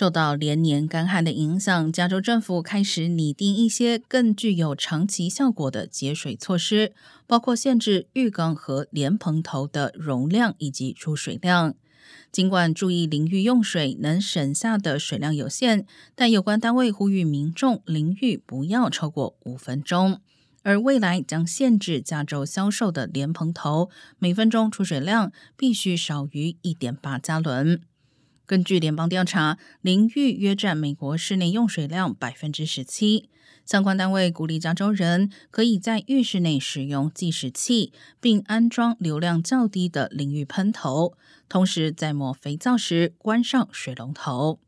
受到连年干旱的影响，加州政府开始拟定一些更具有长期效果的节水措施，包括限制浴缸和莲蓬头的容量以及出水量。尽管注意淋浴用水能省下的水量有限，但有关单位呼吁民众淋浴不要超过五分钟。而未来将限制加州销售的莲蓬头每分钟出水量必须少于一点八加仑。根据联邦调查，淋浴约占美国室内用水量百分之十七。相关单位鼓励加州人可以在浴室内使用计时器，并安装流量较低的淋浴喷头，同时在抹肥皂时关上水龙头。